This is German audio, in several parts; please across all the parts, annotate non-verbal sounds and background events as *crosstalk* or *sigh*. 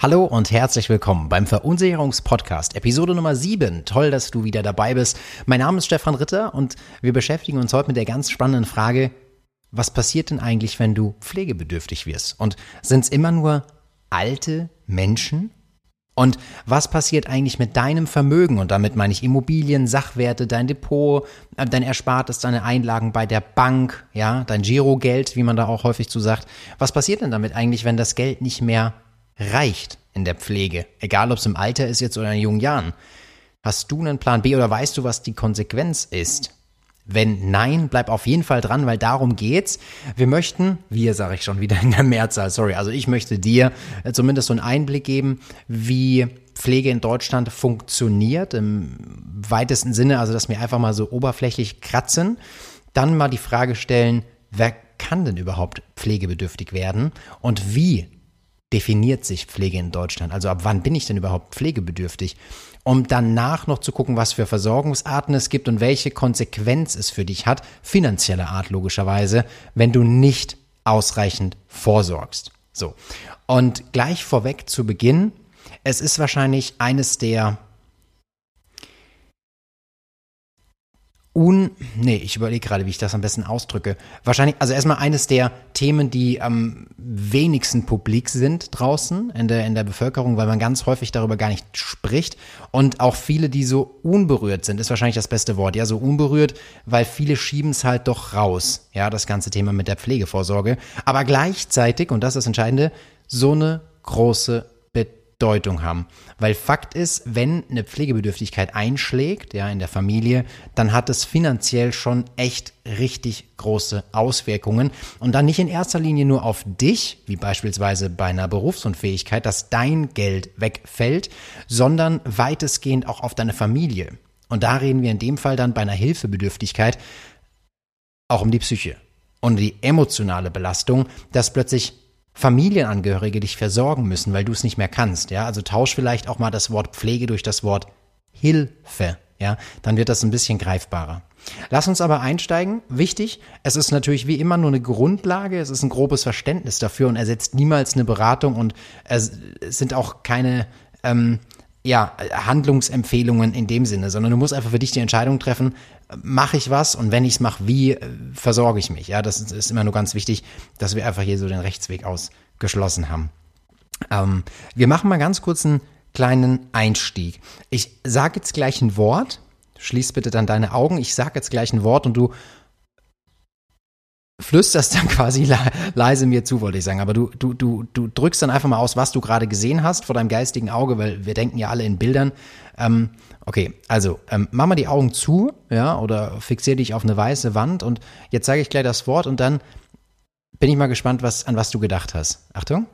Hallo und herzlich willkommen beim Verunsicherungspodcast, Episode Nummer 7. Toll, dass du wieder dabei bist. Mein Name ist Stefan Ritter und wir beschäftigen uns heute mit der ganz spannenden Frage, was passiert denn eigentlich, wenn du pflegebedürftig wirst? Und sind es immer nur alte Menschen? Und was passiert eigentlich mit deinem Vermögen? Und damit meine ich Immobilien, Sachwerte, dein Depot, äh, dein Erspartes, deine Einlagen bei der Bank, ja, dein Girogeld, wie man da auch häufig zu sagt. Was passiert denn damit eigentlich, wenn das Geld nicht mehr reicht in der Pflege, egal ob es im Alter ist jetzt oder in jungen Jahren. Hast du einen Plan B oder weißt du, was die Konsequenz ist? Wenn nein, bleib auf jeden Fall dran, weil darum geht's. Wir möchten, wir sage ich schon wieder in der Mehrzahl, sorry, also ich möchte dir äh, zumindest so einen Einblick geben, wie Pflege in Deutschland funktioniert, im weitesten Sinne, also dass wir einfach mal so oberflächlich kratzen. Dann mal die Frage stellen, wer kann denn überhaupt pflegebedürftig werden und wie definiert sich Pflege in Deutschland? Also ab wann bin ich denn überhaupt pflegebedürftig? Um danach noch zu gucken, was für Versorgungsarten es gibt und welche Konsequenz es für dich hat, finanzieller Art logischerweise, wenn du nicht ausreichend vorsorgst. So. Und gleich vorweg zu Beginn, es ist wahrscheinlich eines der un, nee, ich überlege gerade, wie ich das am besten ausdrücke. Wahrscheinlich, also erstmal eines der Themen, die am wenigsten publik sind draußen in der, in der Bevölkerung, weil man ganz häufig darüber gar nicht spricht. Und auch viele, die so unberührt sind, ist wahrscheinlich das beste Wort. Ja, so unberührt, weil viele schieben es halt doch raus. Ja, das ganze Thema mit der Pflegevorsorge. Aber gleichzeitig, und das ist das Entscheidende, so eine große Bedeutung haben. Weil Fakt ist, wenn eine Pflegebedürftigkeit einschlägt, ja, in der Familie, dann hat es finanziell schon echt richtig große Auswirkungen. Und dann nicht in erster Linie nur auf dich, wie beispielsweise bei einer Berufsunfähigkeit, dass dein Geld wegfällt, sondern weitestgehend auch auf deine Familie. Und da reden wir in dem Fall dann bei einer Hilfebedürftigkeit auch um die Psyche und die emotionale Belastung, dass plötzlich Familienangehörige dich versorgen müssen, weil du es nicht mehr kannst, ja. Also tausch vielleicht auch mal das Wort Pflege durch das Wort Hilfe, ja. Dann wird das ein bisschen greifbarer. Lass uns aber einsteigen. Wichtig, es ist natürlich wie immer nur eine Grundlage, es ist ein grobes Verständnis dafür und ersetzt niemals eine Beratung und es sind auch keine ähm, ja, Handlungsempfehlungen in dem Sinne, sondern du musst einfach für dich die Entscheidung treffen, mache ich was und wenn ich es mache, wie äh, versorge ich mich? Ja, das ist, ist, immer nur ganz wichtig, dass wir einfach hier so den Rechtsweg ausgeschlossen haben. Ähm, wir machen mal ganz kurz einen kleinen Einstieg. Ich sage jetzt gleich ein Wort, schließ bitte dann deine Augen, ich sage jetzt gleich ein Wort und du flüsterst dann *laughs* quasi le leise mir zu, wollte ich sagen. Aber du, du, du, du drückst dann einfach mal aus, was du gerade gesehen hast vor deinem geistigen Auge, weil wir denken ja alle in Bildern. Ähm, okay, also ähm, mach mal die Augen zu, ja, oder fixier dich auf eine weiße Wand und jetzt sage ich gleich das Wort und dann bin ich mal gespannt, was, an was du gedacht hast. Achtung.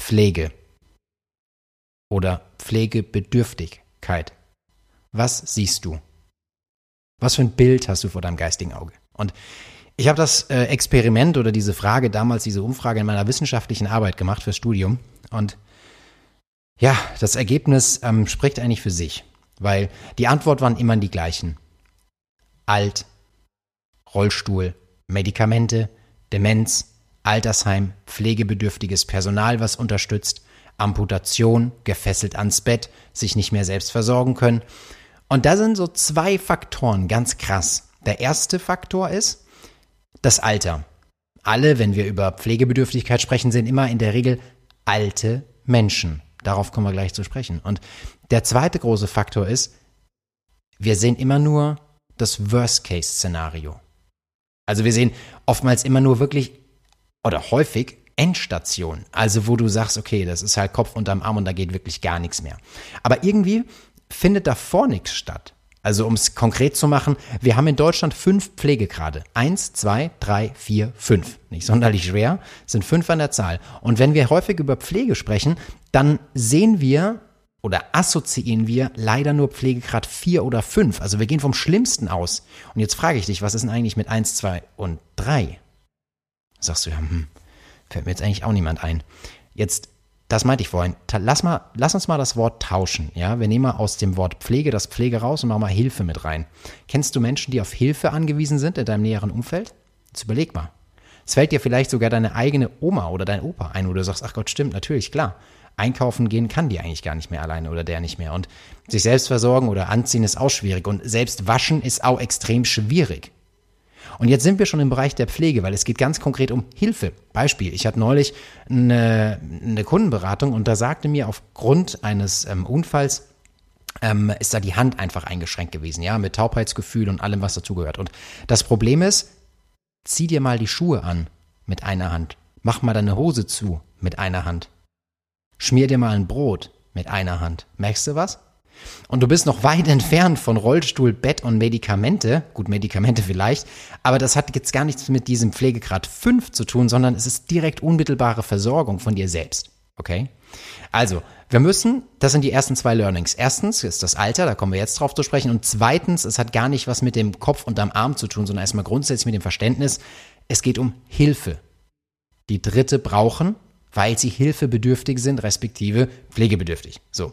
Pflege. Oder Pflegebedürftigkeit. Was siehst du? Was für ein Bild hast du vor deinem geistigen Auge? Und ich habe das äh, Experiment oder diese Frage, damals diese Umfrage in meiner wissenschaftlichen Arbeit gemacht fürs Studium. Und ja, das Ergebnis ähm, spricht eigentlich für sich, weil die Antwort waren immer die gleichen. Alt, Rollstuhl, Medikamente, Demenz, Altersheim, pflegebedürftiges Personal, was unterstützt, Amputation, gefesselt ans Bett, sich nicht mehr selbst versorgen können. Und da sind so zwei Faktoren ganz krass. Der erste Faktor ist, das Alter. Alle, wenn wir über Pflegebedürftigkeit sprechen, sind immer in der Regel alte Menschen. Darauf kommen wir gleich zu sprechen. Und der zweite große Faktor ist, wir sehen immer nur das Worst-Case-Szenario. Also wir sehen oftmals immer nur wirklich oder häufig Endstation. Also wo du sagst, okay, das ist halt Kopf unterm Arm und da geht wirklich gar nichts mehr. Aber irgendwie findet davor nichts statt. Also um es konkret zu machen, wir haben in Deutschland fünf Pflegegrade. Eins, zwei, drei, vier, fünf. Nicht sonderlich schwer, sind fünf an der Zahl. Und wenn wir häufig über Pflege sprechen, dann sehen wir oder assoziieren wir leider nur Pflegegrad vier oder fünf. Also wir gehen vom Schlimmsten aus. Und jetzt frage ich dich, was ist denn eigentlich mit eins, zwei und drei? Sagst du ja, hm, fällt mir jetzt eigentlich auch niemand ein. Jetzt das meinte ich vorhin. Lass, mal, lass uns mal das Wort tauschen. Ja? Wir nehmen mal aus dem Wort Pflege das Pflege raus und machen mal Hilfe mit rein. Kennst du Menschen, die auf Hilfe angewiesen sind in deinem näheren Umfeld? Jetzt überleg mal. Es fällt dir vielleicht sogar deine eigene Oma oder dein Opa ein, wo du sagst, ach Gott, stimmt, natürlich, klar. Einkaufen gehen kann die eigentlich gar nicht mehr alleine oder der nicht mehr. Und sich selbst versorgen oder anziehen ist auch schwierig. Und selbst waschen ist auch extrem schwierig. Und jetzt sind wir schon im Bereich der Pflege, weil es geht ganz konkret um Hilfe. Beispiel, ich hatte neulich eine, eine Kundenberatung und da sagte mir aufgrund eines ähm, Unfalls, ähm, ist da die Hand einfach eingeschränkt gewesen, ja, mit Taubheitsgefühl und allem, was dazugehört. Und das Problem ist, zieh dir mal die Schuhe an mit einer Hand, mach mal deine Hose zu mit einer Hand, schmier dir mal ein Brot mit einer Hand. Merkst du was? Und du bist noch weit entfernt von Rollstuhl, Bett und Medikamente. Gut, Medikamente vielleicht. Aber das hat jetzt gar nichts mit diesem Pflegegrad 5 zu tun, sondern es ist direkt unmittelbare Versorgung von dir selbst. Okay? Also, wir müssen, das sind die ersten zwei Learnings. Erstens ist das Alter, da kommen wir jetzt drauf zu sprechen. Und zweitens, es hat gar nicht was mit dem Kopf und am Arm zu tun, sondern erstmal grundsätzlich mit dem Verständnis, es geht um Hilfe. Die Dritte brauchen weil sie hilfebedürftig sind, respektive pflegebedürftig. So.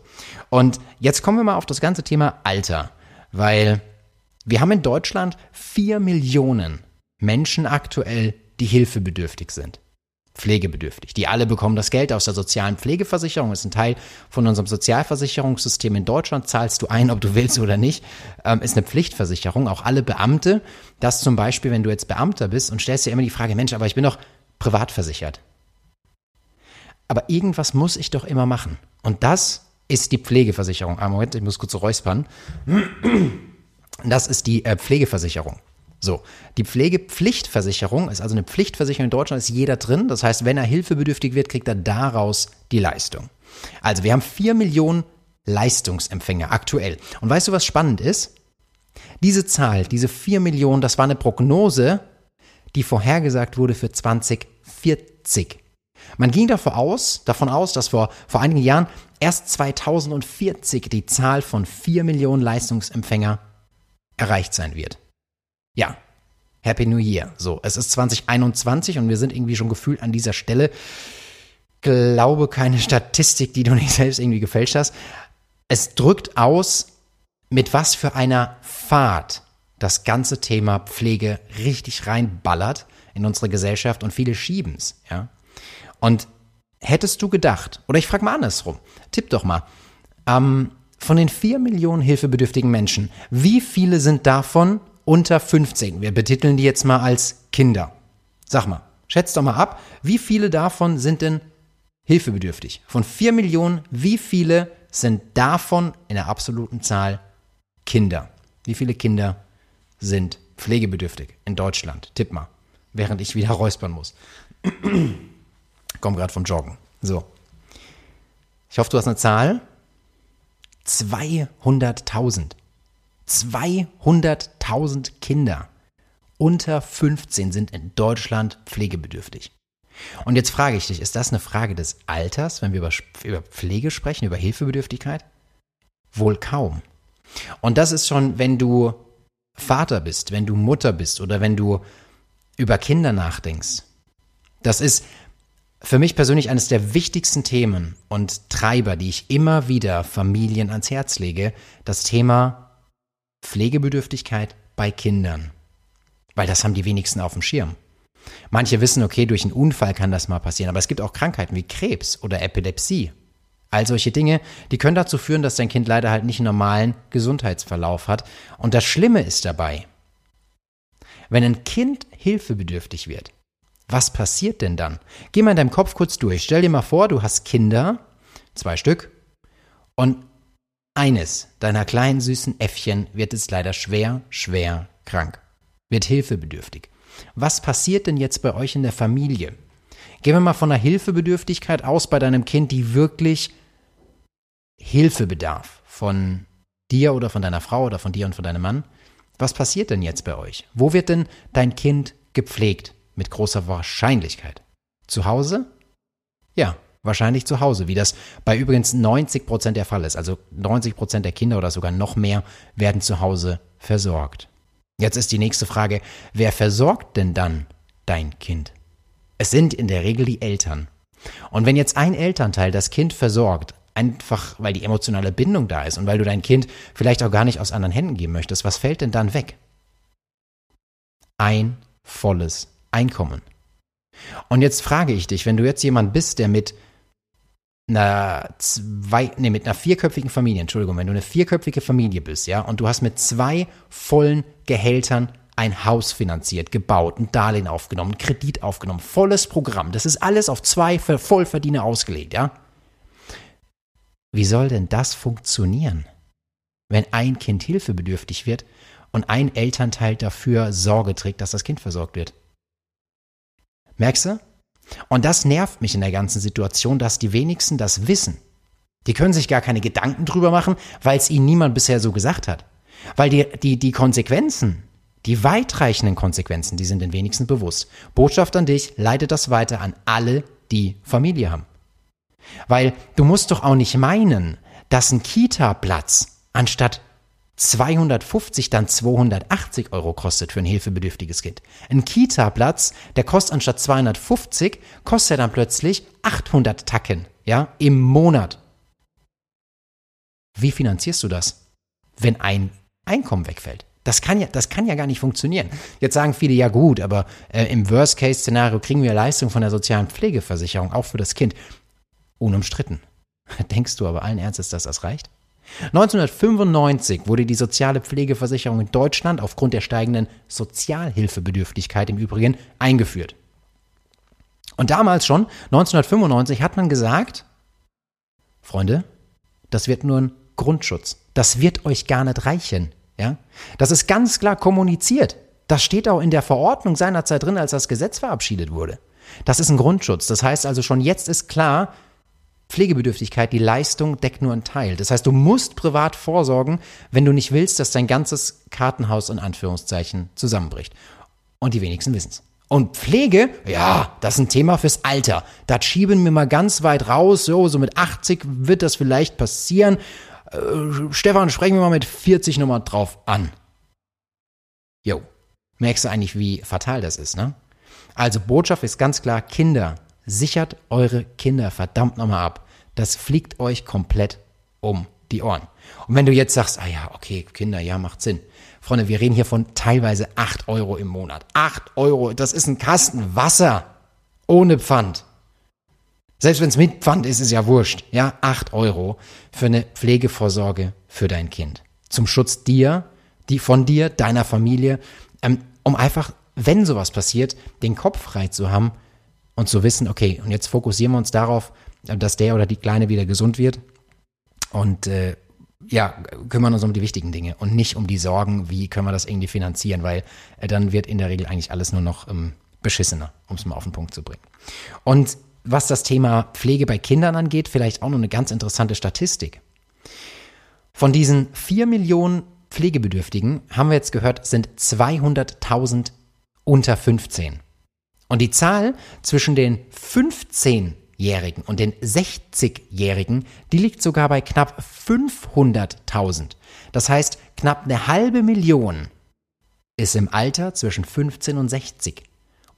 Und jetzt kommen wir mal auf das ganze Thema Alter, weil wir haben in Deutschland vier Millionen Menschen aktuell, die hilfebedürftig sind. Pflegebedürftig. Die alle bekommen das Geld aus der sozialen Pflegeversicherung, ist ein Teil von unserem Sozialversicherungssystem in Deutschland, zahlst du ein, ob du willst oder nicht, ähm, ist eine Pflichtversicherung. Auch alle Beamte, dass zum Beispiel, wenn du jetzt Beamter bist und stellst dir immer die Frage, Mensch, aber ich bin doch privat versichert aber irgendwas muss ich doch immer machen. Und das ist die Pflegeversicherung. Ah, Moment, ich muss kurz räuspern. Das ist die äh, Pflegeversicherung. So, die Pflegepflichtversicherung ist also eine Pflichtversicherung in Deutschland, ist jeder drin. Das heißt, wenn er hilfebedürftig wird, kriegt er daraus die Leistung. Also, wir haben vier Millionen Leistungsempfänger aktuell. Und weißt du, was spannend ist? Diese Zahl, diese vier Millionen, das war eine Prognose, die vorhergesagt wurde für 2040. Man ging davon aus, davon aus, dass vor, vor einigen Jahren erst 2040 die Zahl von 4 Millionen Leistungsempfänger erreicht sein wird. Ja, Happy New Year. So, es ist 2021 und wir sind irgendwie schon gefühlt an dieser Stelle. Glaube keine Statistik, die du nicht selbst irgendwie gefälscht hast. Es drückt aus, mit was für einer Fahrt das ganze Thema Pflege richtig reinballert in unsere Gesellschaft und viele schieben's, ja. Und hättest du gedacht, oder ich frage mal andersrum, tipp doch mal, ähm, von den vier Millionen hilfebedürftigen Menschen, wie viele sind davon unter 15? Wir betiteln die jetzt mal als Kinder. Sag mal, schätzt doch mal ab, wie viele davon sind denn hilfebedürftig? Von vier Millionen, wie viele sind davon in der absoluten Zahl Kinder? Wie viele Kinder sind pflegebedürftig in Deutschland? Tipp mal, während ich wieder *laughs* räuspern muss komme gerade vom Joggen. So. Ich hoffe, du hast eine Zahl. 200.000. 200.000 Kinder unter 15 sind in Deutschland pflegebedürftig. Und jetzt frage ich dich, ist das eine Frage des Alters, wenn wir über, über Pflege sprechen, über Hilfebedürftigkeit? Wohl kaum. Und das ist schon, wenn du Vater bist, wenn du Mutter bist oder wenn du über Kinder nachdenkst. Das ist für mich persönlich eines der wichtigsten Themen und Treiber, die ich immer wieder Familien ans Herz lege, das Thema Pflegebedürftigkeit bei Kindern. Weil das haben die wenigsten auf dem Schirm. Manche wissen, okay, durch einen Unfall kann das mal passieren, aber es gibt auch Krankheiten wie Krebs oder Epilepsie. All solche Dinge, die können dazu führen, dass dein Kind leider halt nicht einen normalen Gesundheitsverlauf hat. Und das Schlimme ist dabei, wenn ein Kind hilfebedürftig wird, was passiert denn dann? Geh mal in deinem Kopf kurz durch. Stell dir mal vor, du hast Kinder, zwei Stück, und eines deiner kleinen süßen Äffchen wird es leider schwer, schwer krank, wird hilfebedürftig. Was passiert denn jetzt bei euch in der Familie? Gehen wir mal von einer Hilfebedürftigkeit aus bei deinem Kind, die wirklich Hilfe bedarf von dir oder von deiner Frau oder von dir und von deinem Mann. Was passiert denn jetzt bei euch? Wo wird denn dein Kind gepflegt? Mit großer Wahrscheinlichkeit. Zu Hause? Ja, wahrscheinlich zu Hause, wie das bei übrigens 90 Prozent der Fall ist. Also 90 Prozent der Kinder oder sogar noch mehr werden zu Hause versorgt. Jetzt ist die nächste Frage, wer versorgt denn dann dein Kind? Es sind in der Regel die Eltern. Und wenn jetzt ein Elternteil das Kind versorgt, einfach weil die emotionale Bindung da ist und weil du dein Kind vielleicht auch gar nicht aus anderen Händen geben möchtest, was fällt denn dann weg? Ein volles Einkommen. Und jetzt frage ich dich, wenn du jetzt jemand bist, der mit einer zwei, nee, mit einer vierköpfigen Familie, Entschuldigung, wenn du eine vierköpfige Familie bist, ja, und du hast mit zwei vollen Gehältern ein Haus finanziert, gebaut, ein Darlehen aufgenommen, Kredit aufgenommen, volles Programm. Das ist alles auf zwei Vollverdiener ausgelegt, ja? Wie soll denn das funktionieren, wenn ein Kind hilfebedürftig wird und ein Elternteil dafür Sorge trägt, dass das Kind versorgt wird? Merkst du? Und das nervt mich in der ganzen Situation, dass die wenigsten das wissen. Die können sich gar keine Gedanken drüber machen, weil es ihnen niemand bisher so gesagt hat. Weil die, die, die Konsequenzen, die weitreichenden Konsequenzen, die sind den wenigsten bewusst. Botschaft an dich, leite das weiter an alle, die Familie haben. Weil du musst doch auch nicht meinen, dass ein Kita-Platz anstatt 250 dann 280 Euro kostet für ein hilfebedürftiges Kind. Ein Kita-Platz, der kostet anstatt 250, kostet dann plötzlich 800 Tacken, ja, im Monat. Wie finanzierst du das, wenn ein Einkommen wegfällt? Das kann ja, das kann ja gar nicht funktionieren. Jetzt sagen viele, ja gut, aber äh, im Worst-Case-Szenario kriegen wir Leistung von der sozialen Pflegeversicherung, auch für das Kind. Unumstritten. *laughs* Denkst du aber allen Ernstes, dass das reicht? 1995 wurde die soziale Pflegeversicherung in Deutschland aufgrund der steigenden Sozialhilfebedürftigkeit im Übrigen eingeführt. Und damals schon, 1995, hat man gesagt, Freunde, das wird nur ein Grundschutz. Das wird euch gar nicht reichen. Ja? Das ist ganz klar kommuniziert. Das steht auch in der Verordnung seinerzeit drin, als das Gesetz verabschiedet wurde. Das ist ein Grundschutz. Das heißt also schon jetzt ist klar, Pflegebedürftigkeit, die Leistung deckt nur einen Teil. Das heißt, du musst privat vorsorgen, wenn du nicht willst, dass dein ganzes Kartenhaus in Anführungszeichen zusammenbricht. Und die wenigsten wissen es. Und Pflege, ja, das ist ein Thema fürs Alter. Das schieben wir mal ganz weit raus. So, so mit 80 wird das vielleicht passieren. Äh, Stefan, sprechen wir mal mit 40 nochmal drauf an. Jo, merkst du eigentlich, wie fatal das ist, ne? Also Botschaft ist ganz klar, Kinder, sichert eure Kinder verdammt nochmal ab. Das fliegt euch komplett um die Ohren. Und wenn du jetzt sagst, ah ja, okay, Kinder, ja, macht Sinn. Freunde, wir reden hier von teilweise 8 Euro im Monat. 8 Euro, das ist ein Kasten Wasser ohne Pfand. Selbst wenn es mit Pfand ist, ist ja wurscht. Ja, 8 Euro für eine Pflegevorsorge für dein Kind. Zum Schutz dir, die von dir, deiner Familie, ähm, um einfach, wenn sowas passiert, den Kopf frei zu haben und zu wissen, okay, und jetzt fokussieren wir uns darauf, dass der oder die Kleine wieder gesund wird und äh, ja, kümmern uns um die wichtigen Dinge und nicht um die Sorgen, wie können wir das irgendwie finanzieren, weil äh, dann wird in der Regel eigentlich alles nur noch ähm, beschissener, um es mal auf den Punkt zu bringen. Und was das Thema Pflege bei Kindern angeht, vielleicht auch noch eine ganz interessante Statistik. Von diesen vier Millionen Pflegebedürftigen haben wir jetzt gehört, sind 200.000 unter 15. Und die Zahl zwischen den 15-Jährigen und den 60-Jährigen, die liegt sogar bei knapp 500.000. Das heißt, knapp eine halbe Million ist im Alter zwischen 15 und 60.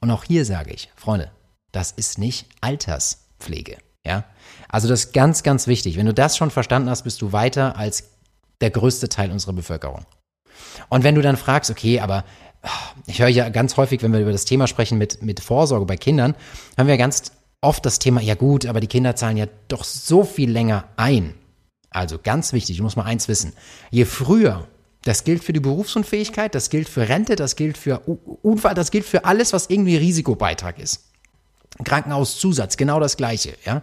Und auch hier sage ich, Freunde, das ist nicht Alterspflege. Ja? Also das ist ganz, ganz wichtig. Wenn du das schon verstanden hast, bist du weiter als der größte Teil unserer Bevölkerung. Und wenn du dann fragst, okay, aber ich höre ja ganz häufig, wenn wir über das Thema sprechen mit, mit Vorsorge bei Kindern, haben wir ganz oft das Thema, ja gut, aber die Kinder zahlen ja doch so viel länger ein. Also ganz wichtig, du musst mal eins wissen. Je früher, das gilt für die Berufsunfähigkeit, das gilt für Rente, das gilt für Unfall, das gilt für alles, was irgendwie Risikobeitrag ist. Krankenhauszusatz, genau das Gleiche, ja.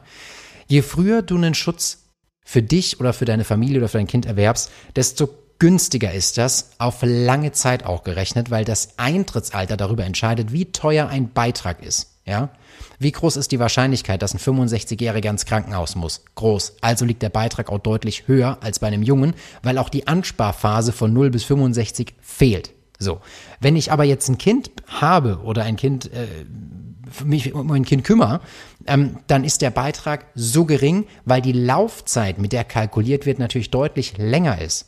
Je früher du einen Schutz für dich oder für deine Familie oder für dein Kind erwerbst, desto günstiger ist das, auf lange Zeit auch gerechnet, weil das Eintrittsalter darüber entscheidet, wie teuer ein Beitrag ist, ja. Wie groß ist die Wahrscheinlichkeit, dass ein 65-Jähriger ins Krankenhaus muss? Groß. Also liegt der Beitrag auch deutlich höher als bei einem Jungen, weil auch die Ansparphase von 0 bis 65 fehlt. So. Wenn ich aber jetzt ein Kind habe oder ein Kind äh, mich um mein Kind kümmere, ähm, dann ist der Beitrag so gering, weil die Laufzeit, mit der kalkuliert wird, natürlich deutlich länger ist.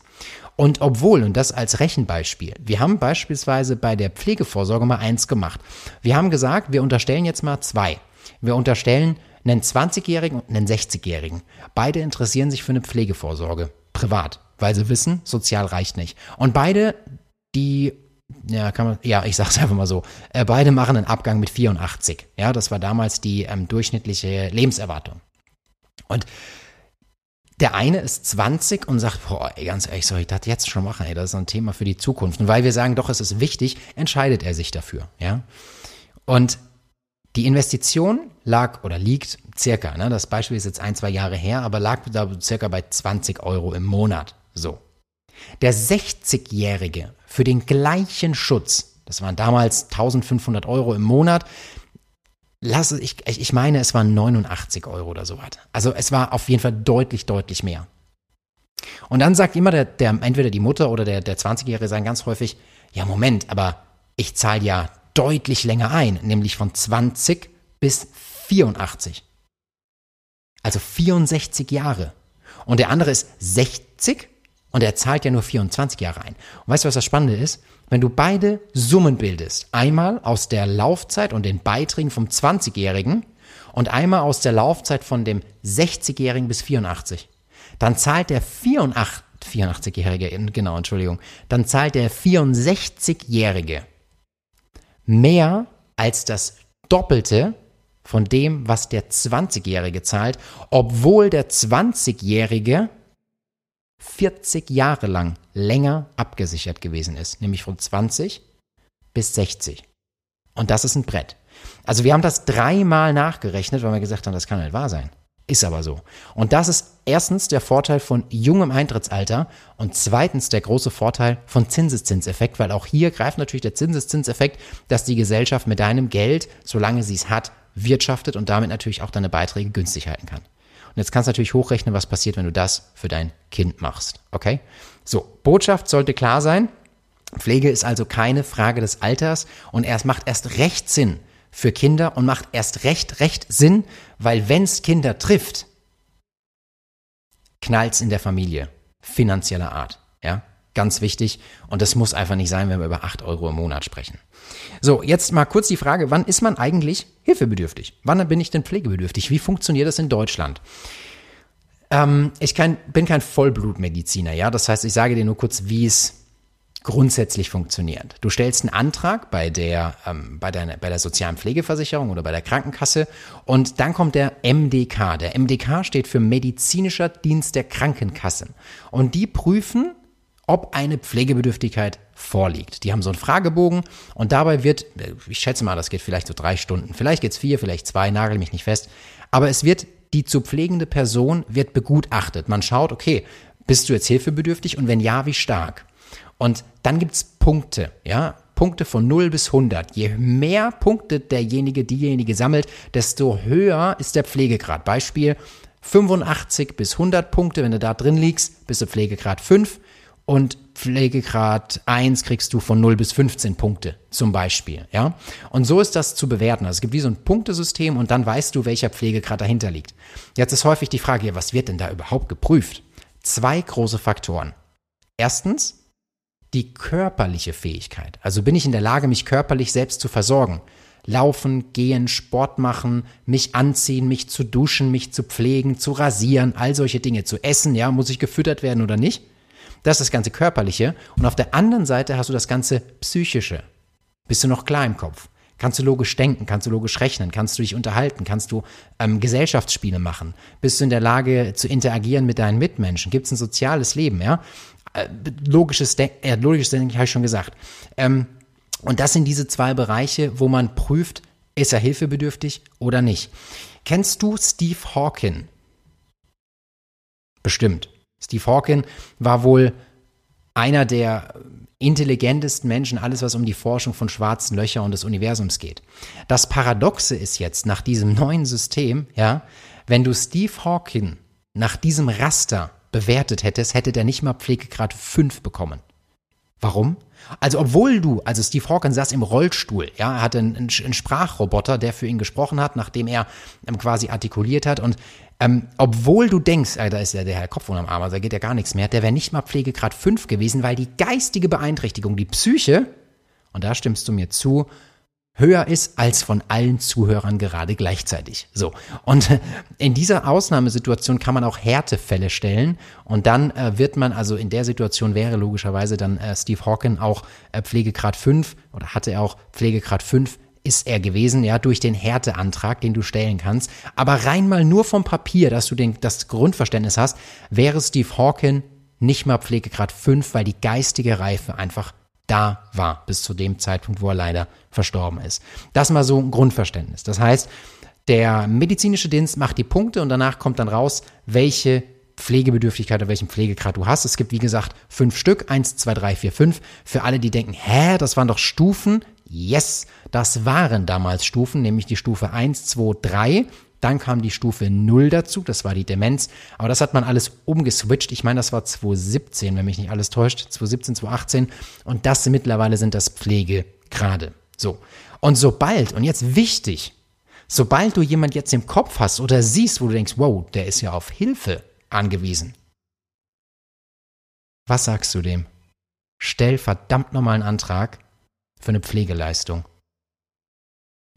Und obwohl, und das als Rechenbeispiel, wir haben beispielsweise bei der Pflegevorsorge mal eins gemacht. Wir haben gesagt, wir unterstellen jetzt mal zwei. Wir unterstellen einen 20-Jährigen und einen 60-Jährigen. Beide interessieren sich für eine Pflegevorsorge, privat, weil sie wissen, sozial reicht nicht. Und beide, die ja, kann man, ja, ich sag's *laughs* einfach mal so, äh, beide machen einen Abgang mit 84. Ja, das war damals die ähm, durchschnittliche Lebenserwartung. Und der eine ist 20 und sagt, boah, ey, ganz ehrlich, soll ich das jetzt schon machen? Ey, das ist ein Thema für die Zukunft. Und weil wir sagen, doch, es ist wichtig, entscheidet er sich dafür, ja. Und die Investition lag oder liegt circa, ne, das Beispiel ist jetzt ein, zwei Jahre her, aber lag da circa bei 20 Euro im Monat. So. Der 60-Jährige für den gleichen Schutz, das waren damals 1500 Euro im Monat, lass ich, ich meine, es waren 89 Euro oder so was. Also es war auf jeden Fall deutlich, deutlich mehr. Und dann sagt immer der, der entweder die Mutter oder der, der 20-Jährige sagen ganz häufig, ja Moment, aber ich zahle ja deutlich länger ein, nämlich von 20 bis 84. Also 64 Jahre. Und der andere ist 60 und er zahlt ja nur 24 Jahre ein. Und weißt du, was das Spannende ist? Wenn du beide Summen bildest, einmal aus der Laufzeit und den Beiträgen vom 20-Jährigen und einmal aus der Laufzeit von dem 60-Jährigen bis 84, dann zahlt der 84-Jährige, genau, Entschuldigung, dann zahlt der 64-Jährige mehr als das Doppelte von dem, was der 20-Jährige zahlt, obwohl der 20-Jährige 40 Jahre lang länger abgesichert gewesen ist, nämlich von 20 bis 60. Und das ist ein Brett. Also wir haben das dreimal nachgerechnet, weil wir gesagt haben, das kann nicht wahr sein. Ist aber so. Und das ist erstens der Vorteil von jungem Eintrittsalter und zweitens der große Vorteil von Zinseszinseffekt, weil auch hier greift natürlich der Zinseszinseffekt, dass die Gesellschaft mit deinem Geld, solange sie es hat, wirtschaftet und damit natürlich auch deine Beiträge günstig halten kann. Und jetzt kannst du natürlich hochrechnen, was passiert, wenn du das für dein Kind machst. Okay? So, Botschaft sollte klar sein. Pflege ist also keine Frage des Alters und es macht erst recht Sinn für Kinder und macht erst recht, recht Sinn, weil wenn es Kinder trifft, knallt's in der Familie. Finanzieller Art. Ja? Ganz wichtig. Und das muss einfach nicht sein, wenn wir über 8 Euro im Monat sprechen. So, jetzt mal kurz die Frage, wann ist man eigentlich hilfebedürftig? Wann bin ich denn pflegebedürftig? Wie funktioniert das in Deutschland? Ähm, ich kein, bin kein Vollblutmediziner, ja. Das heißt, ich sage dir nur kurz, wie es grundsätzlich funktioniert. Du stellst einen Antrag bei der, ähm, bei, deiner, bei der sozialen Pflegeversicherung oder bei der Krankenkasse und dann kommt der MDK. Der MDK steht für Medizinischer Dienst der Krankenkassen. Und die prüfen, ob eine Pflegebedürftigkeit vorliegt. Die haben so einen Fragebogen und dabei wird, ich schätze mal, das geht vielleicht so drei Stunden, vielleicht geht's vier, vielleicht zwei, nagel mich nicht fest, aber es wird, die zu pflegende Person wird begutachtet. Man schaut, okay, bist du jetzt hilfebedürftig und wenn ja, wie stark? Und dann gibt's Punkte, ja, Punkte von 0 bis 100. Je mehr Punkte derjenige, diejenige sammelt, desto höher ist der Pflegegrad. Beispiel 85 bis 100 Punkte, wenn du da drin liegst, bist du Pflegegrad 5 und Pflegegrad 1 kriegst du von 0 bis 15 Punkte zum Beispiel, ja. Und so ist das zu bewerten. Also es gibt wie so ein Punktesystem und dann weißt du, welcher Pflegegrad dahinter liegt. Jetzt ist häufig die Frage, was wird denn da überhaupt geprüft? Zwei große Faktoren. Erstens, die körperliche Fähigkeit. Also bin ich in der Lage, mich körperlich selbst zu versorgen. Laufen, gehen, Sport machen, mich anziehen, mich zu duschen, mich zu pflegen, zu rasieren, all solche Dinge, zu essen, ja, muss ich gefüttert werden oder nicht? Das ist das ganze Körperliche. Und auf der anderen Seite hast du das ganze Psychische. Bist du noch klar im Kopf? Kannst du logisch denken? Kannst du logisch rechnen? Kannst du dich unterhalten? Kannst du ähm, Gesellschaftsspiele machen? Bist du in der Lage zu interagieren mit deinen Mitmenschen? Gibt es ein soziales Leben? Ja, äh, logisches, Den äh, logisches Denken habe ich schon gesagt. Ähm, und das sind diese zwei Bereiche, wo man prüft, ist er hilfebedürftig oder nicht. Kennst du Steve Hawking? Bestimmt. Steve Hawking war wohl einer der intelligentesten Menschen, alles was um die Forschung von schwarzen Löchern und des Universums geht. Das Paradoxe ist jetzt nach diesem neuen System, ja, wenn du Steve Hawking nach diesem Raster bewertet hättest, hätte der nicht mal Pflegegrad 5 bekommen. Warum? Also obwohl du, also Steve Hawking saß im Rollstuhl, ja, er hatte einen, einen Sprachroboter, der für ihn gesprochen hat, nachdem er ähm, quasi artikuliert hat und ähm, obwohl du denkst, äh, da ist ja der Herr Kopf unterm Arm, also da geht ja gar nichts mehr, der wäre nicht mal Pflegegrad 5 gewesen, weil die geistige Beeinträchtigung, die Psyche, und da stimmst du mir zu, höher ist als von allen Zuhörern gerade gleichzeitig. So. Und *laughs* in dieser Ausnahmesituation kann man auch Härtefälle stellen und dann äh, wird man, also in der Situation wäre logischerweise dann äh, Steve Hawken auch äh, Pflegegrad 5 oder hatte er auch Pflegegrad 5 ist er gewesen, ja, durch den Härteantrag, den du stellen kannst. Aber rein mal nur vom Papier, dass du den, das Grundverständnis hast, wäre Steve Hawken nicht mal Pflegegrad 5, weil die geistige Reife einfach da war, bis zu dem Zeitpunkt, wo er leider verstorben ist. Das mal so ein Grundverständnis. Das heißt, der medizinische Dienst macht die Punkte und danach kommt dann raus, welche Pflegebedürftigkeit oder welchen Pflegegrad du hast. Es gibt, wie gesagt, fünf Stück. Eins, zwei, drei, vier, fünf. Für alle, die denken, hä, das waren doch Stufen. Yes, das waren damals Stufen, nämlich die Stufe eins, zwei, drei. Dann kam die Stufe 0 dazu, das war die Demenz. Aber das hat man alles umgeswitcht. Ich meine, das war 2017, wenn mich nicht alles täuscht. 2017, 2018. Und das mittlerweile sind das Pflegegrade. So. Und sobald, und jetzt wichtig, sobald du jemand jetzt im Kopf hast oder siehst, wo du denkst, wow, der ist ja auf Hilfe angewiesen. Was sagst du dem? Stell verdammt nochmal einen Antrag für eine Pflegeleistung.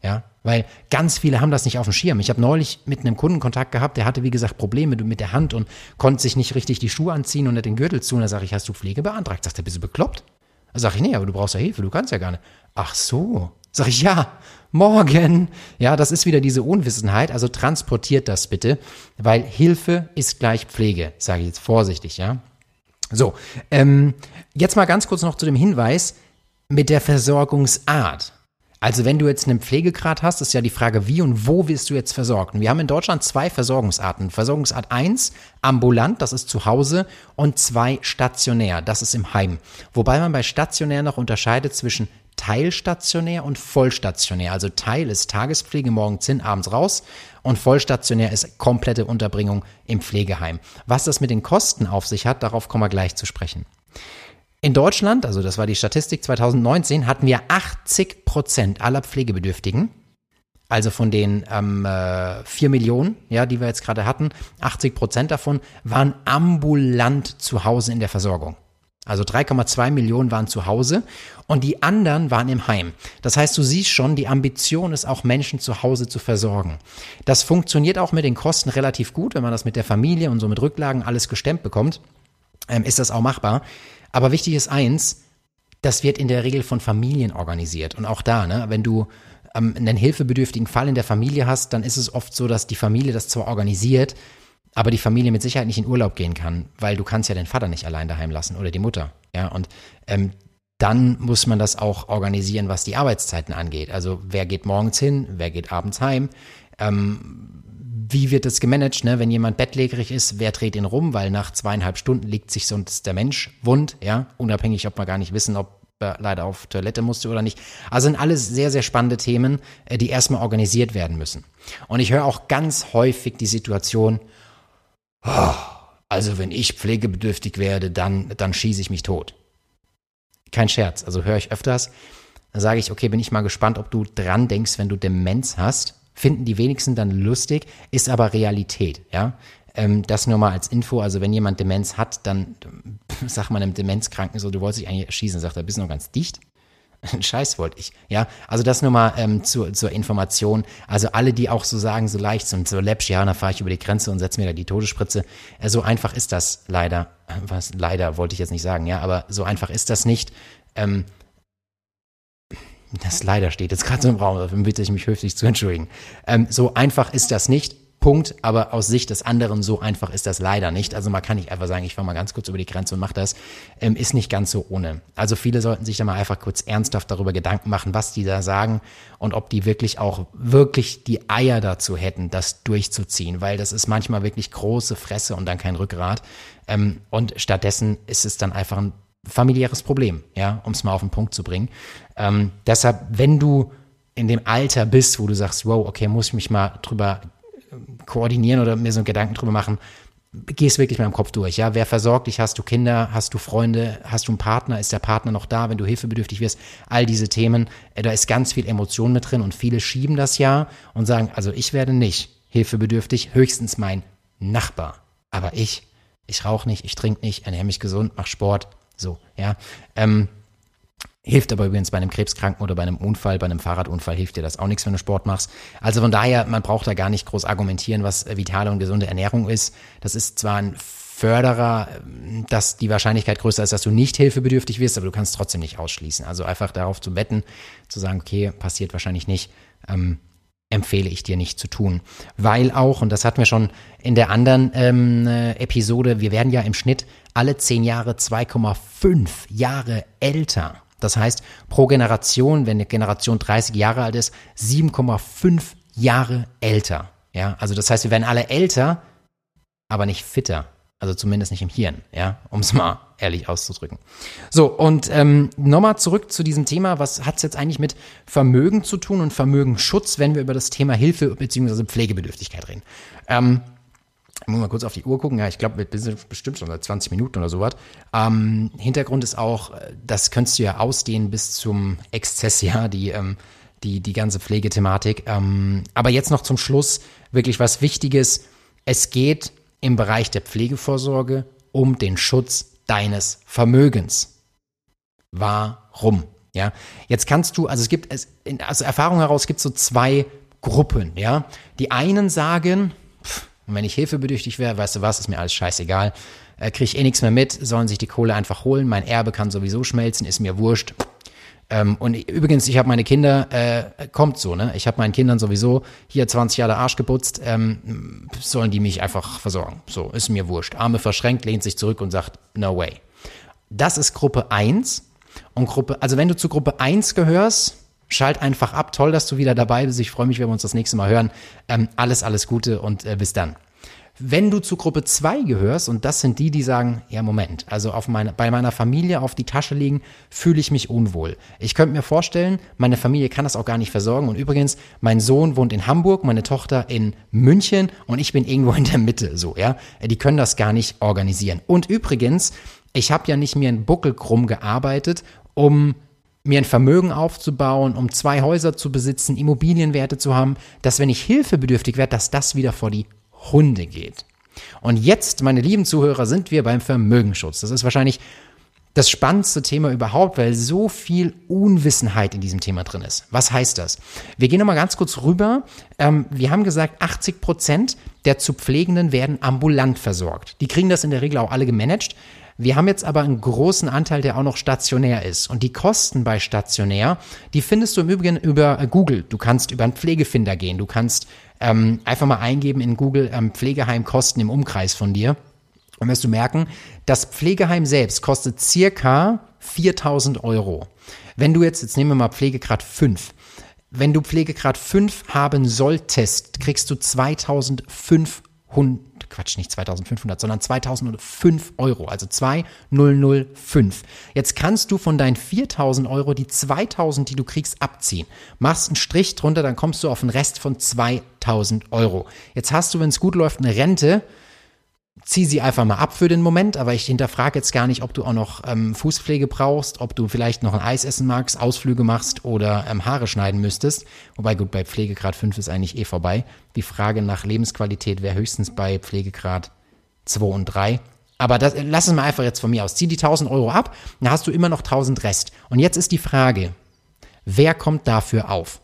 Ja, weil ganz viele haben das nicht auf dem Schirm. Ich habe neulich mit einem Kunden Kontakt gehabt, der hatte, wie gesagt, Probleme mit der Hand und konnte sich nicht richtig die Schuhe anziehen und den Gürtel zu. Und da sage ich, hast du Pflege beantragt? Sagt er, bist du bekloppt? Da sage ich, nee, aber du brauchst ja Hilfe, du kannst ja gar nicht. Ach so. Sag ich, ja, morgen. Ja, das ist wieder diese Unwissenheit. Also transportiert das bitte, weil Hilfe ist gleich Pflege, sage ich jetzt vorsichtig, ja. So, ähm, jetzt mal ganz kurz noch zu dem Hinweis mit der Versorgungsart. Also wenn du jetzt einen Pflegegrad hast, ist ja die Frage, wie und wo wirst du jetzt versorgt? Und wir haben in Deutschland zwei Versorgungsarten. Versorgungsart 1, ambulant, das ist zu Hause, und zwei, stationär, das ist im Heim. Wobei man bei stationär noch unterscheidet zwischen teilstationär und vollstationär. Also Teil ist Tagespflege morgens hin, abends raus und vollstationär ist komplette Unterbringung im Pflegeheim. Was das mit den Kosten auf sich hat, darauf kommen wir gleich zu sprechen. In Deutschland, also das war die Statistik 2019, hatten wir 80 Prozent aller Pflegebedürftigen, also von den ähm, äh, 4 Millionen, ja, die wir jetzt gerade hatten, 80 Prozent davon waren ambulant zu Hause in der Versorgung. Also 3,2 Millionen waren zu Hause und die anderen waren im Heim. Das heißt, du siehst schon, die Ambition ist auch Menschen zu Hause zu versorgen. Das funktioniert auch mit den Kosten relativ gut, wenn man das mit der Familie und so mit Rücklagen alles gestemmt bekommt, ähm, ist das auch machbar. Aber wichtig ist eins, das wird in der Regel von Familien organisiert. Und auch da, ne, wenn du ähm, einen hilfebedürftigen Fall in der Familie hast, dann ist es oft so, dass die Familie das zwar organisiert, aber die Familie mit Sicherheit nicht in Urlaub gehen kann, weil du kannst ja den Vater nicht allein daheim lassen oder die Mutter. Ja, und ähm, dann muss man das auch organisieren, was die Arbeitszeiten angeht. Also wer geht morgens hin, wer geht abends heim. Ähm, wie wird das gemanagt, ne? wenn jemand bettlägerig ist, wer dreht ihn rum, weil nach zweieinhalb Stunden liegt sich sonst der Mensch wund, ja, unabhängig, ob wir gar nicht wissen, ob er leider auf Toilette musste oder nicht. Also sind alles sehr, sehr spannende Themen, äh, die erstmal organisiert werden müssen. Und ich höre auch ganz häufig die Situation, oh, also wenn ich pflegebedürftig werde, dann, dann schieße ich mich tot. Kein Scherz, also höre ich öfters. Dann sage ich, okay, bin ich mal gespannt, ob du dran denkst, wenn du Demenz hast finden die wenigsten dann lustig, ist aber Realität, ja. Ähm, das nur mal als Info, also wenn jemand Demenz hat, dann sagt man einem Demenzkranken so, du wolltest dich eigentlich erschießen, sagt er, bist du noch ganz dicht? *laughs* Scheiß wollte ich. Ja, also das nur mal ähm, zur, zur Information. Also alle, die auch so sagen, so leicht und so läppsch, ja, dann fahre ich über die Grenze und setze mir da die Todesspritze. Äh, so einfach ist das leider. Was leider wollte ich jetzt nicht sagen, ja, aber so einfach ist das nicht. Ähm, das leider steht jetzt gerade so im Raum, dafür bitte ich mich höflich zu entschuldigen. Ähm, so einfach ist das nicht. Punkt, aber aus Sicht des anderen so einfach ist das leider nicht. Also man kann nicht einfach sagen, ich fahre mal ganz kurz über die Grenze und mache das. Ähm, ist nicht ganz so ohne. Also viele sollten sich da mal einfach kurz ernsthaft darüber Gedanken machen, was die da sagen und ob die wirklich auch wirklich die Eier dazu hätten, das durchzuziehen, weil das ist manchmal wirklich große Fresse und dann kein Rückgrat. Ähm, und stattdessen ist es dann einfach ein familiäres Problem, ja, um es mal auf den Punkt zu bringen. Ähm, deshalb, wenn du in dem Alter bist, wo du sagst, wow, okay, muss ich mich mal drüber äh, koordinieren oder mir so Gedanken drüber machen, geh es wirklich mal im Kopf durch, ja. Wer versorgt dich? Hast du Kinder? Hast du Freunde? Hast du einen Partner? Ist der Partner noch da, wenn du hilfebedürftig wirst? All diese Themen, äh, da ist ganz viel Emotion mit drin und viele schieben das ja und sagen, also ich werde nicht hilfebedürftig, höchstens mein Nachbar. Aber ich, ich rauche nicht, ich trinke nicht, ernähre mich gesund, mach Sport, so, ja. Ähm, Hilft aber übrigens bei einem Krebskranken oder bei einem Unfall, bei einem Fahrradunfall hilft dir das auch nichts, wenn du Sport machst. Also von daher, man braucht da gar nicht groß argumentieren, was vitale und gesunde Ernährung ist. Das ist zwar ein Förderer, dass die Wahrscheinlichkeit größer ist, dass du nicht hilfebedürftig wirst, aber du kannst trotzdem nicht ausschließen. Also einfach darauf zu wetten, zu sagen, okay, passiert wahrscheinlich nicht, ähm, empfehle ich dir nicht zu tun. Weil auch, und das hatten wir schon in der anderen ähm, äh, Episode, wir werden ja im Schnitt alle zehn Jahre 2,5 Jahre älter. Das heißt, pro Generation, wenn eine Generation 30 Jahre alt ist, 7,5 Jahre älter. Ja, also das heißt, wir werden alle älter, aber nicht fitter. Also zumindest nicht im Hirn, ja, um es mal *laughs* ehrlich auszudrücken. So, und ähm, nochmal zurück zu diesem Thema, was hat es jetzt eigentlich mit Vermögen zu tun und Vermögensschutz, wenn wir über das Thema Hilfe bzw. Pflegebedürftigkeit reden? Ähm, muss mal kurz auf die Uhr gucken. Ja, ich glaube, wir sind bestimmt schon seit 20 Minuten oder sowas. Ähm, Hintergrund ist auch, das könntest du ja ausdehnen bis zum Exzess, *laughs* ja, die, ähm, die, die ganze Pflegethematik. Ähm, aber jetzt noch zum Schluss wirklich was Wichtiges. Es geht im Bereich der Pflegevorsorge um den Schutz deines Vermögens. Warum? Ja, jetzt kannst du, also es gibt, es, aus Erfahrung heraus gibt es so zwei Gruppen, ja. Die einen sagen, pff, wenn ich hilfebedürftig wäre, weißt du was, ist mir alles scheißegal, äh, kriege ich eh nichts mehr mit, sollen sich die Kohle einfach holen, mein Erbe kann sowieso schmelzen, ist mir wurscht, ähm, und übrigens, ich habe meine Kinder, äh, kommt so, ne? Ich habe meinen Kindern sowieso hier 20 Jahre Arsch geputzt, ähm, sollen die mich einfach versorgen. So, ist mir wurscht. Arme verschränkt, lehnt sich zurück und sagt, no way. Das ist Gruppe 1. Und Gruppe, also wenn du zu Gruppe 1 gehörst, schalt einfach ab. Toll, dass du wieder dabei bist. Ich freue mich, wenn wir uns das nächste Mal hören. Ähm, alles, alles Gute und äh, bis dann. Wenn du zu Gruppe 2 gehörst, und das sind die, die sagen, ja, Moment, also auf meine, bei meiner Familie auf die Tasche liegen, fühle ich mich unwohl. Ich könnte mir vorstellen, meine Familie kann das auch gar nicht versorgen. Und übrigens, mein Sohn wohnt in Hamburg, meine Tochter in München und ich bin irgendwo in der Mitte, so, ja. Die können das gar nicht organisieren. Und übrigens, ich habe ja nicht mir einen Buckel krumm gearbeitet, um mir ein Vermögen aufzubauen, um zwei Häuser zu besitzen, Immobilienwerte zu haben, dass wenn ich hilfebedürftig werde, dass das wieder vor die Hunde geht. Und jetzt, meine lieben Zuhörer, sind wir beim Vermögensschutz. Das ist wahrscheinlich das spannendste Thema überhaupt, weil so viel Unwissenheit in diesem Thema drin ist. Was heißt das? Wir gehen nochmal ganz kurz rüber. Ähm, wir haben gesagt, 80 Prozent der zu Pflegenden werden ambulant versorgt. Die kriegen das in der Regel auch alle gemanagt. Wir haben jetzt aber einen großen Anteil, der auch noch stationär ist. Und die Kosten bei stationär, die findest du im Übrigen über Google. Du kannst über einen Pflegefinder gehen. Du kannst ähm, einfach mal eingeben in Google ähm, Pflegeheimkosten im Umkreis von dir. Und wirst du merken, das Pflegeheim selbst kostet circa 4000 Euro. Wenn du jetzt, jetzt nehmen wir mal Pflegegrad 5. Wenn du Pflegegrad 5 haben solltest, kriegst du 2500 Quatsch, nicht 2500, sondern 2005 Euro, also 2005. Jetzt kannst du von deinen 4000 Euro die 2000, die du kriegst, abziehen. Machst einen Strich drunter, dann kommst du auf einen Rest von 2000 Euro. Jetzt hast du, wenn es gut läuft, eine Rente zieh sie einfach mal ab für den Moment, aber ich hinterfrage jetzt gar nicht, ob du auch noch ähm, Fußpflege brauchst, ob du vielleicht noch ein Eis essen magst, Ausflüge machst oder ähm, Haare schneiden müsstest. Wobei gut, bei Pflegegrad 5 ist eigentlich eh vorbei. Die Frage nach Lebensqualität wäre höchstens bei Pflegegrad 2 und 3. Aber das, lass es mal einfach jetzt von mir aus. Zieh die 1000 Euro ab, dann hast du immer noch 1000 Rest. Und jetzt ist die Frage, wer kommt dafür auf?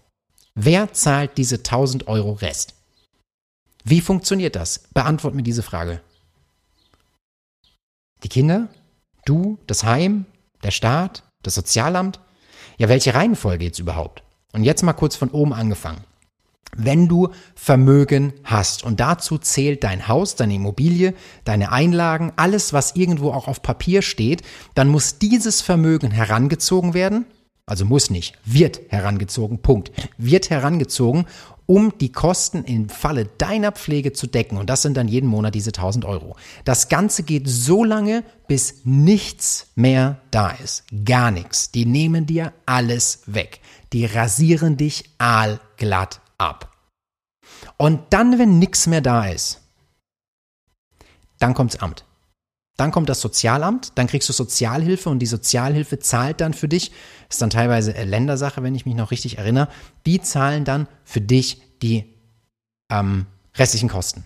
Wer zahlt diese 1000 Euro Rest? Wie funktioniert das? Beantwort mir diese Frage. Die Kinder? Du? Das Heim? Der Staat? Das Sozialamt? Ja, welche Reihenfolge jetzt überhaupt? Und jetzt mal kurz von oben angefangen. Wenn du Vermögen hast und dazu zählt dein Haus, deine Immobilie, deine Einlagen, alles, was irgendwo auch auf Papier steht, dann muss dieses Vermögen herangezogen werden. Also muss nicht, wird herangezogen, Punkt. Wird herangezogen, um die Kosten im Falle deiner Pflege zu decken. Und das sind dann jeden Monat diese 1000 Euro. Das Ganze geht so lange, bis nichts mehr da ist. Gar nichts. Die nehmen dir alles weg. Die rasieren dich aalglatt ab. Und dann, wenn nichts mehr da ist, dann kommt's Amt. Dann kommt das Sozialamt, dann kriegst du Sozialhilfe und die Sozialhilfe zahlt dann für dich, ist dann teilweise Ländersache, wenn ich mich noch richtig erinnere, die zahlen dann für dich die ähm, restlichen Kosten.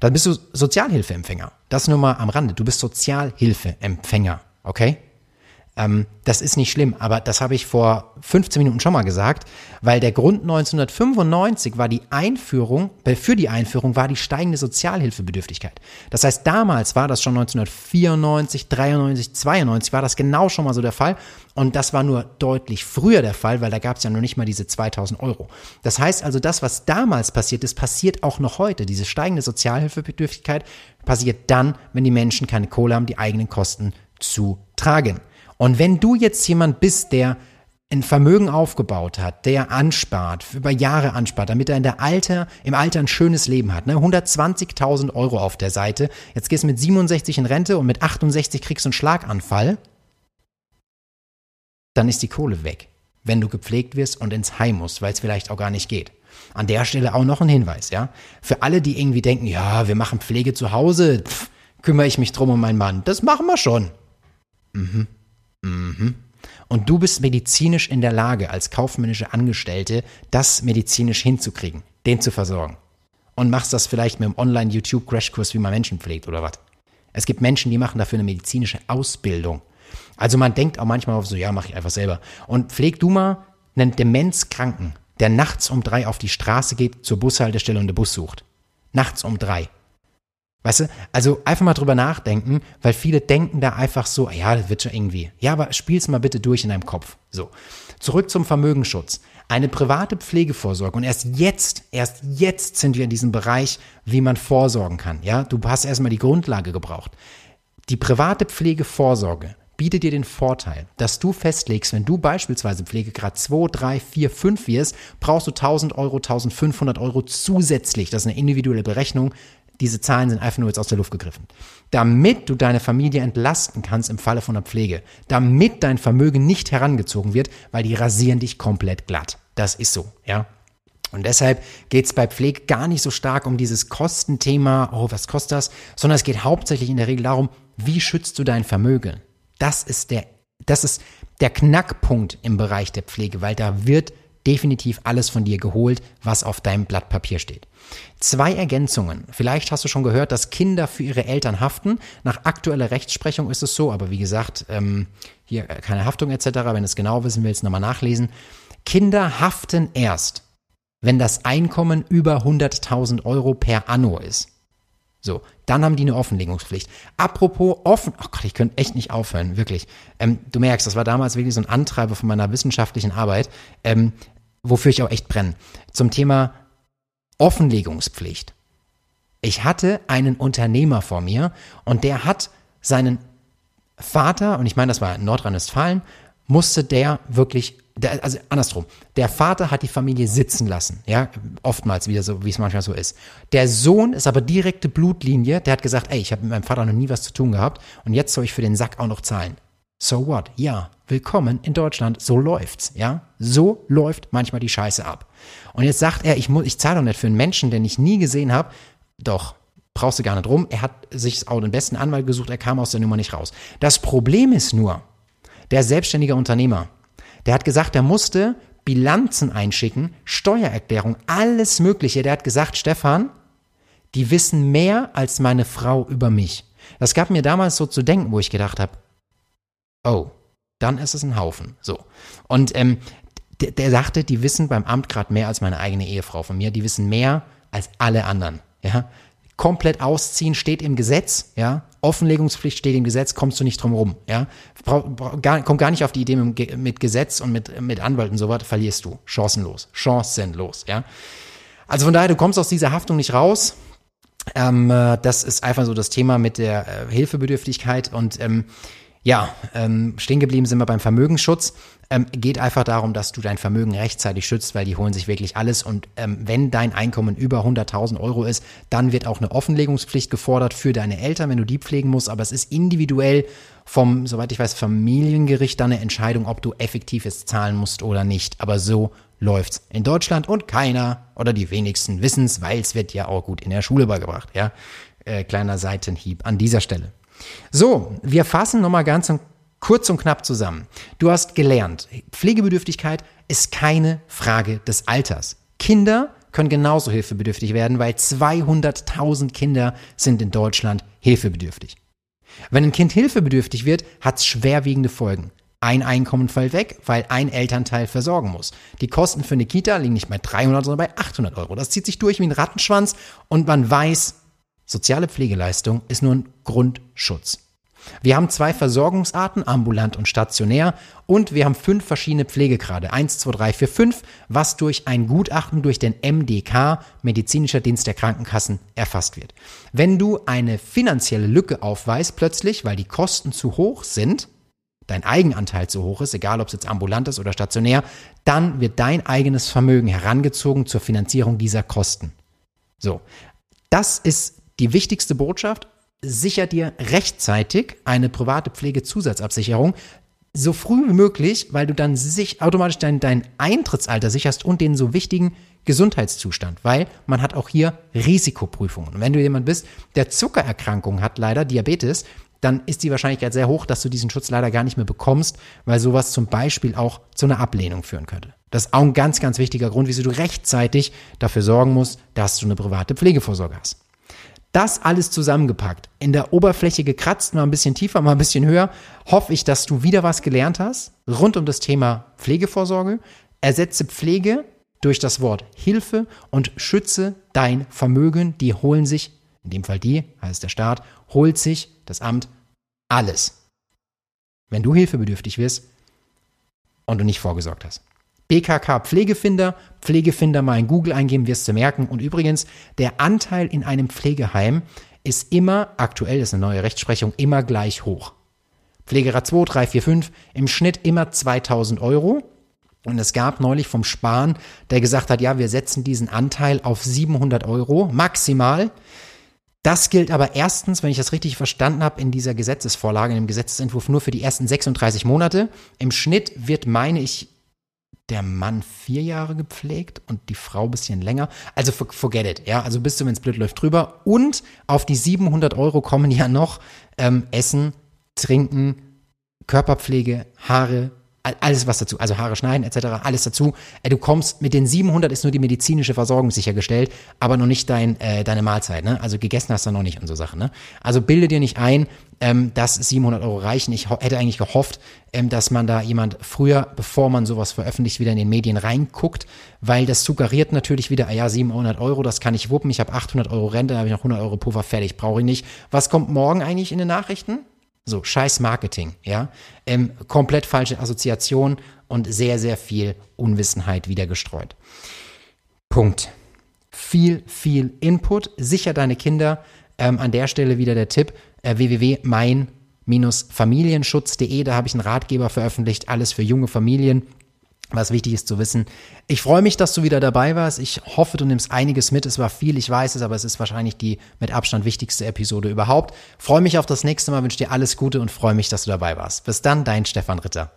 Dann bist du Sozialhilfeempfänger. Das nur mal am Rande. Du bist Sozialhilfeempfänger, okay? Ähm, das ist nicht schlimm, aber das habe ich vor 15 Minuten schon mal gesagt, weil der Grund 1995 war die Einführung, äh, für die Einführung war die steigende Sozialhilfebedürftigkeit. Das heißt, damals war das schon 1994, 93, 92 war das genau schon mal so der Fall und das war nur deutlich früher der Fall, weil da gab es ja noch nicht mal diese 2000 Euro. Das heißt also, das, was damals passiert ist, passiert auch noch heute. Diese steigende Sozialhilfebedürftigkeit passiert dann, wenn die Menschen keine Kohle haben, die eigenen Kosten zu tragen. Und wenn du jetzt jemand bist, der ein Vermögen aufgebaut hat, der anspart, über Jahre anspart, damit er in der Alter, im Alter ein schönes Leben hat, ne? 120.000 Euro auf der Seite, jetzt gehst du mit 67 in Rente und mit 68 kriegst du einen Schlaganfall, dann ist die Kohle weg, wenn du gepflegt wirst und ins Heim musst, weil es vielleicht auch gar nicht geht. An der Stelle auch noch ein Hinweis, ja? Für alle, die irgendwie denken, ja, wir machen Pflege zu Hause, pff, kümmere ich mich drum um meinen Mann. Das machen wir schon. Mhm. Mhm. Und du bist medizinisch in der Lage, als kaufmännische Angestellte, das medizinisch hinzukriegen, den zu versorgen. Und machst das vielleicht mit einem Online-YouTube-Crashkurs, wie man Menschen pflegt oder was. Es gibt Menschen, die machen dafür eine medizinische Ausbildung. Also man denkt auch manchmal auf so, ja, mach ich einfach selber. Und pfleg du mal einen Demenzkranken, der nachts um drei auf die Straße geht, zur Bushaltestelle und den Bus sucht. Nachts um drei. Weißt du, also einfach mal drüber nachdenken, weil viele denken da einfach so, ja, das wird schon irgendwie. Ja, aber spiel's mal bitte durch in deinem Kopf. So. Zurück zum Vermögensschutz. Eine private Pflegevorsorge. Und erst jetzt, erst jetzt sind wir in diesem Bereich, wie man vorsorgen kann. Ja, du hast erstmal die Grundlage gebraucht. Die private Pflegevorsorge bietet dir den Vorteil, dass du festlegst, wenn du beispielsweise Pflegegrad 2, 3, 4, 5 wirst, brauchst du 1000 Euro, 1500 Euro zusätzlich. Das ist eine individuelle Berechnung diese Zahlen sind einfach nur jetzt aus der Luft gegriffen. Damit du deine Familie entlasten kannst im Falle von der Pflege, damit dein Vermögen nicht herangezogen wird, weil die rasieren dich komplett glatt. Das ist so, ja. Und deshalb geht es bei Pflege gar nicht so stark um dieses Kostenthema, oh, was kostet das, sondern es geht hauptsächlich in der Regel darum, wie schützt du dein Vermögen? Das ist der, das ist der Knackpunkt im Bereich der Pflege, weil da wird definitiv alles von dir geholt, was auf deinem Blatt Papier steht. Zwei Ergänzungen. Vielleicht hast du schon gehört, dass Kinder für ihre Eltern haften. Nach aktueller Rechtsprechung ist es so, aber wie gesagt, ähm, hier keine Haftung etc. Wenn du es genau wissen willst, nochmal nachlesen. Kinder haften erst, wenn das Einkommen über 100.000 Euro per Anno ist. So, dann haben die eine Offenlegungspflicht. Apropos offen, oh Gott, ich könnte echt nicht aufhören, wirklich. Ähm, du merkst, das war damals wirklich so ein Antreiber von meiner wissenschaftlichen Arbeit. Ähm, wofür ich auch echt brenne. Zum Thema Offenlegungspflicht. Ich hatte einen Unternehmer vor mir und der hat seinen Vater, und ich meine, das war in Nordrhein-Westfalen, musste der wirklich, der, also andersrum, der Vater hat die Familie sitzen lassen, ja, oftmals wieder so, wie es manchmal so ist. Der Sohn ist aber direkte Blutlinie, der hat gesagt, ey, ich habe mit meinem Vater noch nie was zu tun gehabt und jetzt soll ich für den Sack auch noch zahlen. So what? Ja, willkommen in Deutschland. So läuft's, ja? So läuft manchmal die Scheiße ab. Und jetzt sagt er, ich muss, ich zahle doch nicht für einen Menschen, den ich nie gesehen habe. Doch, brauchst du gar nicht rum. Er hat sich auch den besten Anwalt gesucht, er kam aus der Nummer nicht raus. Das Problem ist nur, der selbstständige Unternehmer, der hat gesagt, er musste Bilanzen einschicken, Steuererklärung, alles Mögliche. Der hat gesagt, Stefan, die wissen mehr als meine Frau über mich. Das gab mir damals so zu denken, wo ich gedacht habe, oh, dann ist es ein Haufen. So. Und ähm, der, der sagte, die wissen beim Amt gerade mehr als meine eigene Ehefrau von mir. Die wissen mehr als alle anderen. Ja. Komplett ausziehen steht im Gesetz, ja. Offenlegungspflicht steht im Gesetz, kommst du nicht drum rum, ja. Brauch, gar, komm gar nicht auf die Idee mit, mit Gesetz und mit, mit Anwalt und so weiter, verlierst du. Chancenlos. Chancenlos, ja. Also von daher, du kommst aus dieser Haftung nicht raus. Ähm, äh, das ist einfach so das Thema mit der äh, Hilfebedürftigkeit und ähm, ja, ähm, stehen geblieben sind wir beim Vermögensschutz. Ähm, geht einfach darum, dass du dein Vermögen rechtzeitig schützt, weil die holen sich wirklich alles. Und ähm, wenn dein Einkommen über 100.000 Euro ist, dann wird auch eine Offenlegungspflicht gefordert für deine Eltern, wenn du die pflegen musst. Aber es ist individuell vom, soweit ich weiß, Familiengericht dann eine Entscheidung, ob du effektiv es zahlen musst oder nicht. Aber so läuft's in Deutschland und keiner oder die wenigsten wissen's, weil es wird ja auch gut in der Schule beigebracht. Ja, äh, kleiner Seitenhieb an dieser Stelle. So, wir fassen nochmal ganz kurz und knapp zusammen. Du hast gelernt, Pflegebedürftigkeit ist keine Frage des Alters. Kinder können genauso hilfebedürftig werden, weil 200.000 Kinder sind in Deutschland hilfebedürftig. Wenn ein Kind hilfebedürftig wird, hat es schwerwiegende Folgen. Ein Einkommen fällt weg, weil ein Elternteil versorgen muss. Die Kosten für eine Kita liegen nicht bei 300, sondern bei 800 Euro. Das zieht sich durch wie ein Rattenschwanz und man weiß, soziale Pflegeleistung ist nur ein Grundschutz. Wir haben zwei Versorgungsarten, ambulant und stationär, und wir haben fünf verschiedene Pflegegrade. Eins, zwei, drei, vier, fünf, was durch ein Gutachten durch den MDK, Medizinischer Dienst der Krankenkassen, erfasst wird. Wenn du eine finanzielle Lücke aufweist, plötzlich, weil die Kosten zu hoch sind, dein Eigenanteil zu hoch ist, egal ob es jetzt ambulant ist oder stationär, dann wird dein eigenes Vermögen herangezogen zur Finanzierung dieser Kosten. So, das ist die wichtigste Botschaft sicher dir rechtzeitig eine private Pflegezusatzabsicherung, so früh wie möglich, weil du dann sich automatisch dein, dein Eintrittsalter sicherst und den so wichtigen Gesundheitszustand, weil man hat auch hier Risikoprüfungen. Und wenn du jemand bist, der Zuckererkrankungen hat, leider Diabetes, dann ist die Wahrscheinlichkeit sehr hoch, dass du diesen Schutz leider gar nicht mehr bekommst, weil sowas zum Beispiel auch zu einer Ablehnung führen könnte. Das ist auch ein ganz, ganz wichtiger Grund, wieso du rechtzeitig dafür sorgen musst, dass du eine private Pflegevorsorge hast. Das alles zusammengepackt, in der Oberfläche gekratzt, mal ein bisschen tiefer, mal ein bisschen höher, hoffe ich, dass du wieder was gelernt hast rund um das Thema Pflegevorsorge. Ersetze Pflege durch das Wort Hilfe und schütze dein Vermögen. Die holen sich, in dem Fall die, heißt der Staat, holt sich das Amt alles. Wenn du hilfebedürftig wirst und du nicht vorgesorgt hast. BKK Pflegefinder, Pflegefinder mal in Google eingeben, wirst du merken. Und übrigens, der Anteil in einem Pflegeheim ist immer, aktuell ist eine neue Rechtsprechung, immer gleich hoch. Pflegerat 2, 3, 4, 5, im Schnitt immer 2000 Euro. Und es gab neulich vom Spahn, der gesagt hat, ja, wir setzen diesen Anteil auf 700 Euro maximal. Das gilt aber erstens, wenn ich das richtig verstanden habe, in dieser Gesetzesvorlage, in dem Gesetzentwurf nur für die ersten 36 Monate. Im Schnitt wird, meine ich, der Mann vier Jahre gepflegt und die Frau bisschen länger. Also forget it, ja. Also bist du, wenn es blöd läuft, drüber. Und auf die 700 Euro kommen ja noch ähm, Essen, Trinken, Körperpflege, Haare, alles was dazu, also Haare schneiden etc., alles dazu. Äh, du kommst mit den 700 ist nur die medizinische Versorgung sichergestellt, aber noch nicht dein, äh, deine Mahlzeit, ne? Also gegessen hast du noch nicht und so Sachen, ne? Also bilde dir nicht ein, ähm, dass 700 Euro reichen. Ich hätte eigentlich gehofft, ähm, dass man da jemand früher, bevor man sowas veröffentlicht, wieder in den Medien reinguckt, weil das suggeriert natürlich wieder, ah ja, 700 Euro, das kann ich wuppen, ich habe 800 Euro Rente, habe ich noch 100 Euro Puffer, fertig, brauche ich nicht. Was kommt morgen eigentlich in den Nachrichten? So, scheiß Marketing, ja. Ähm, komplett falsche Assoziation und sehr, sehr viel Unwissenheit wieder gestreut. Punkt. Viel, viel Input. Sicher deine Kinder. Ähm, an der Stelle wieder der Tipp: äh, www.mein-familienschutz.de. Da habe ich einen Ratgeber veröffentlicht. Alles für junge Familien was wichtig ist zu wissen. Ich freue mich, dass du wieder dabei warst. Ich hoffe, du nimmst einiges mit. Es war viel, ich weiß es, aber es ist wahrscheinlich die mit Abstand wichtigste Episode überhaupt. Freue mich auf das nächste Mal, wünsche dir alles Gute und freue mich, dass du dabei warst. Bis dann, dein Stefan Ritter.